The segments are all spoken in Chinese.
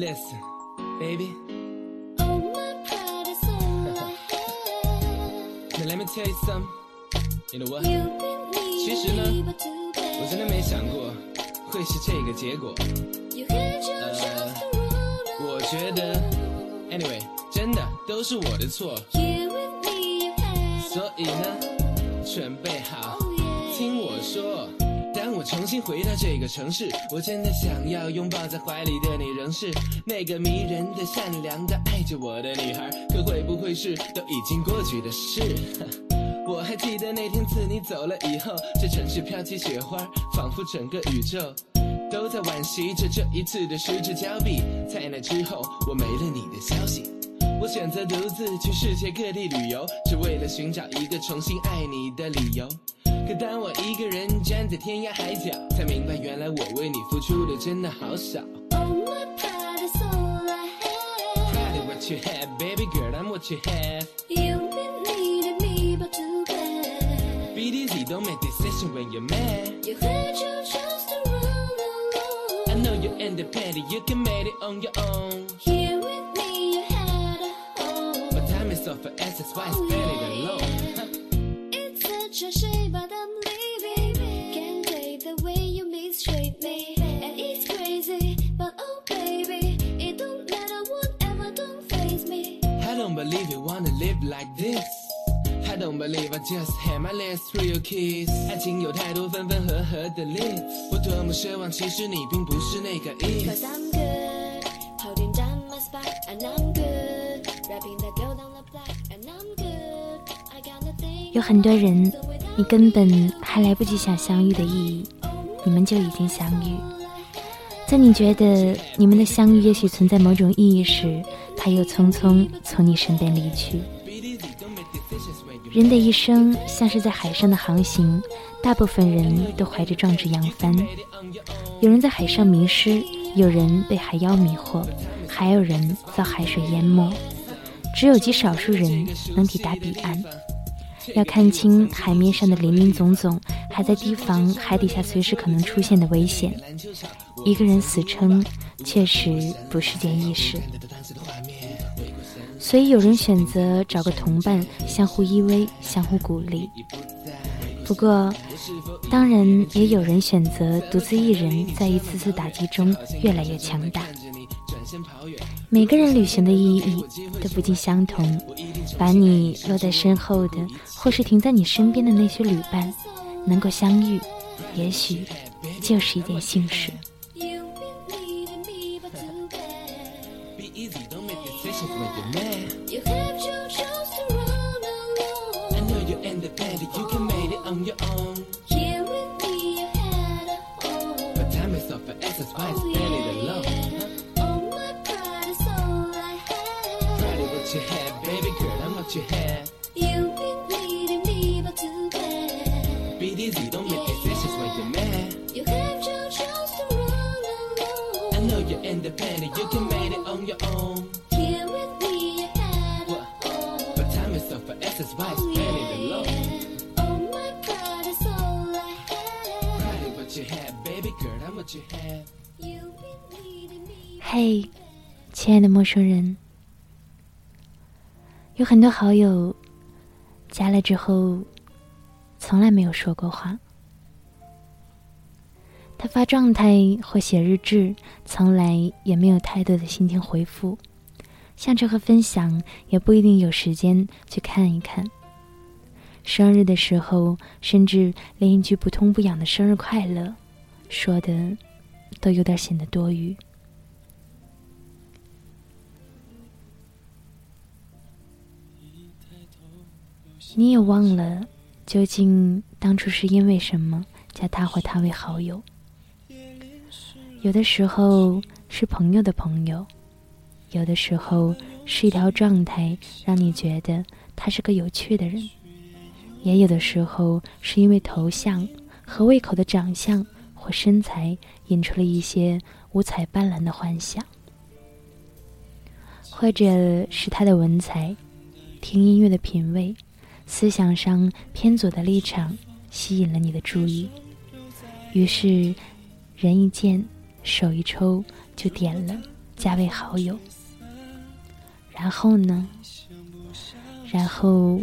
Listen, baby. Now let me tell you something. You know what? 其实呢，我真的没想过会是这个结果。呃，我觉得，anyway，真的都是我的错。所以呢，准备，重新回到这个城市，我真的想要拥抱在怀里的你，仍是那个迷人的、善良的、爱着我的女孩。可会不会是都已经过去的事？我还记得那天自你走了以后，这城市飘起雪花，仿佛整个宇宙都在惋惜着这一次的失之交臂。在那之后，我没了你的消息，我选择独自去世界各地旅游，只为了寻找一个重新爱你的理由。可当我一个人站在天涯海角，才明白原来我为你付出的真的好少。Proud of what you have, baby girl, I'm what you have. Be easy, don't make decisions when you're mad. I know you're independent, you can make it on your own. But time is of the essence, why spend it alone? It's such a shame, but believe you wanna live like this. I don't believe I just had my last real kiss。爱情有太多分分合合的例子，我多么奢望，其实你并不是那个意 Cause 思。I'm good, holding down my spot, and I'm good. Wrapping the girl down the block, and I'm good. I got nothing. 有很多人，你根本还来不及想相遇的意义，你们就已经相遇。在你觉得你们的相遇也许存在某种意义时，他又匆匆从你身边离去。人的一生像是在海上的航行，大部分人都怀着壮志扬帆。有人在海上迷失，有人被海妖迷惑，还有人遭海水淹没。只有极少数人能抵达彼岸。要看清海面上的林林总总，还在提防海底下随时可能出现的危险。一个人死撑，确实不是件易事。所以有人选择找个同伴，相互依偎，相互鼓励。不过，当然也有人选择独自一人，在一次次打击中越来越强大。每个人旅行的意义都不尽相同，把你落在身后的，或是停在你身边的那些旅伴，能够相遇，也许就是一件幸事。嘿，亲爱的陌生人，有很多好友加了之后，从来没有说过话。他发状态或写日志，从来也没有太多的心情回复，相册和分享也不一定有时间去看一看。生日的时候，甚至连一句不痛不痒的“生日快乐”说的，都有点显得多余。你也忘了，究竟当初是因为什么加他或他为好友？有的时候是朋友的朋友，有的时候是一条状态让你觉得他是个有趣的人，也有的时候是因为头像和胃口的长相或身材引出了一些五彩斑斓的幻想，或者是他的文采、听音乐的品味。思想上偏左的立场吸引了你的注意，于是人一见，手一抽，就点了加为好友。然后呢？然后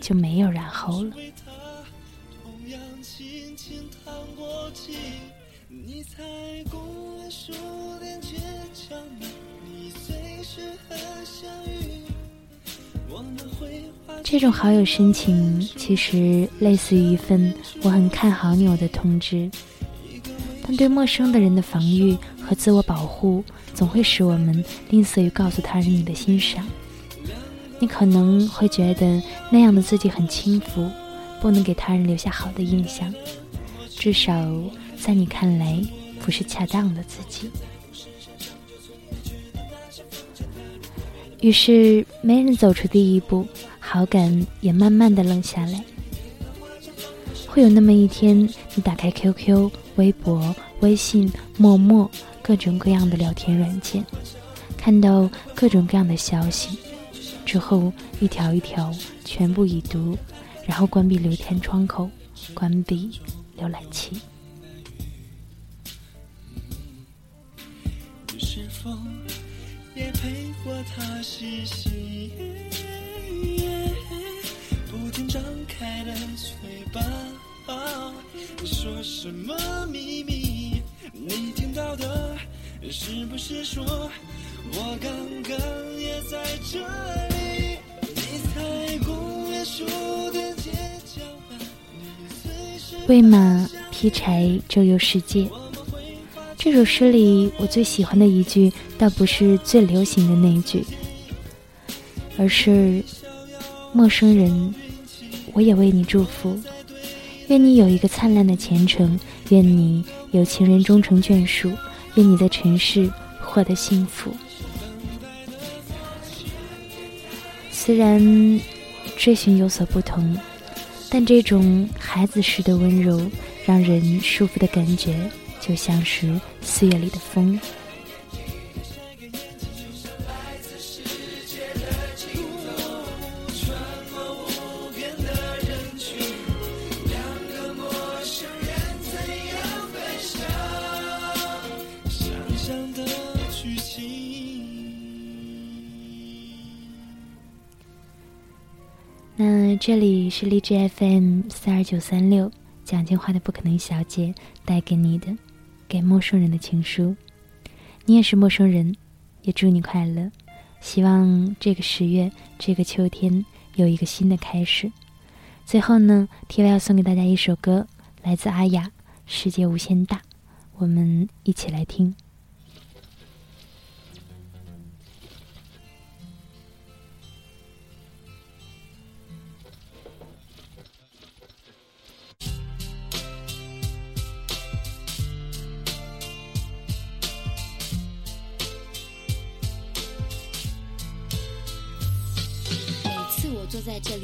就没有然后了。这种好友申请，其实类似于一份我很看好你我的通知。但对陌生的人的防御和自我保护，总会使我们吝啬于告诉他人你的欣赏。你可能会觉得那样的自己很轻浮，不能给他人留下好的印象，至少在你看来不是恰当的自己。于是没人走出第一步，好感也慢慢的冷下来。会有那么一天，你打开 QQ、微博、微信、陌陌各种各样的聊天软件，看到各种各样的消息，之后一条一条全部已读，然后关闭聊天窗口，关闭浏览器。也陪过他嬉戏，不停张开的嘴巴，说什么秘密？你听到的，是不是说我刚刚也在这里？你踩过椰树的街角吧？喂马劈柴周游世界。这首诗里，我最喜欢的一句，倒不是最流行的那一句，而是“陌生人，我也为你祝福，愿你有一个灿烂的前程，愿你有情人终成眷属，愿你在尘世获得幸福。”虽然追寻有所不同，但这种孩子式的温柔，让人舒服的感觉。就像是四月里的风。那这里是荔枝 FM 四二九三六蒋劲华的不可能小姐带给你的。给陌生人的情书，你也是陌生人，也祝你快乐。希望这个十月，这个秋天有一个新的开始。最后呢，T V 要送给大家一首歌，来自阿雅，《世界无限大》，我们一起来听。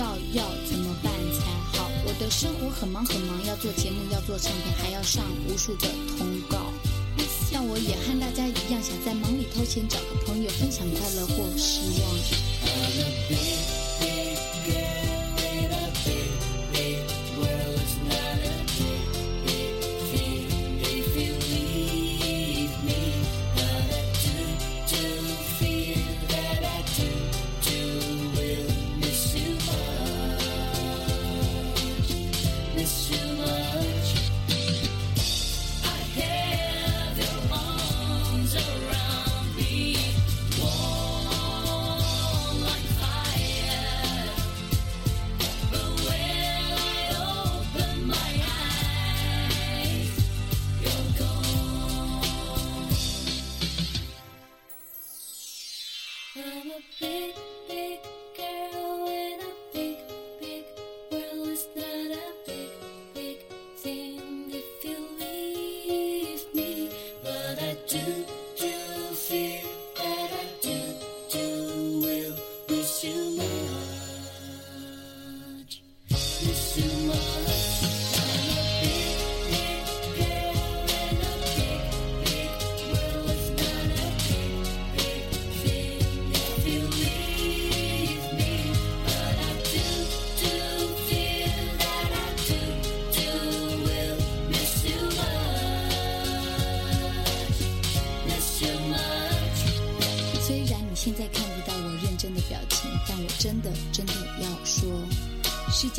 道要怎么办才好。我的生活很忙很忙，要做节目，要做唱片，还要上无数的通告。但我也和大家一样，想在忙里偷闲，找个朋友分享快乐或失望。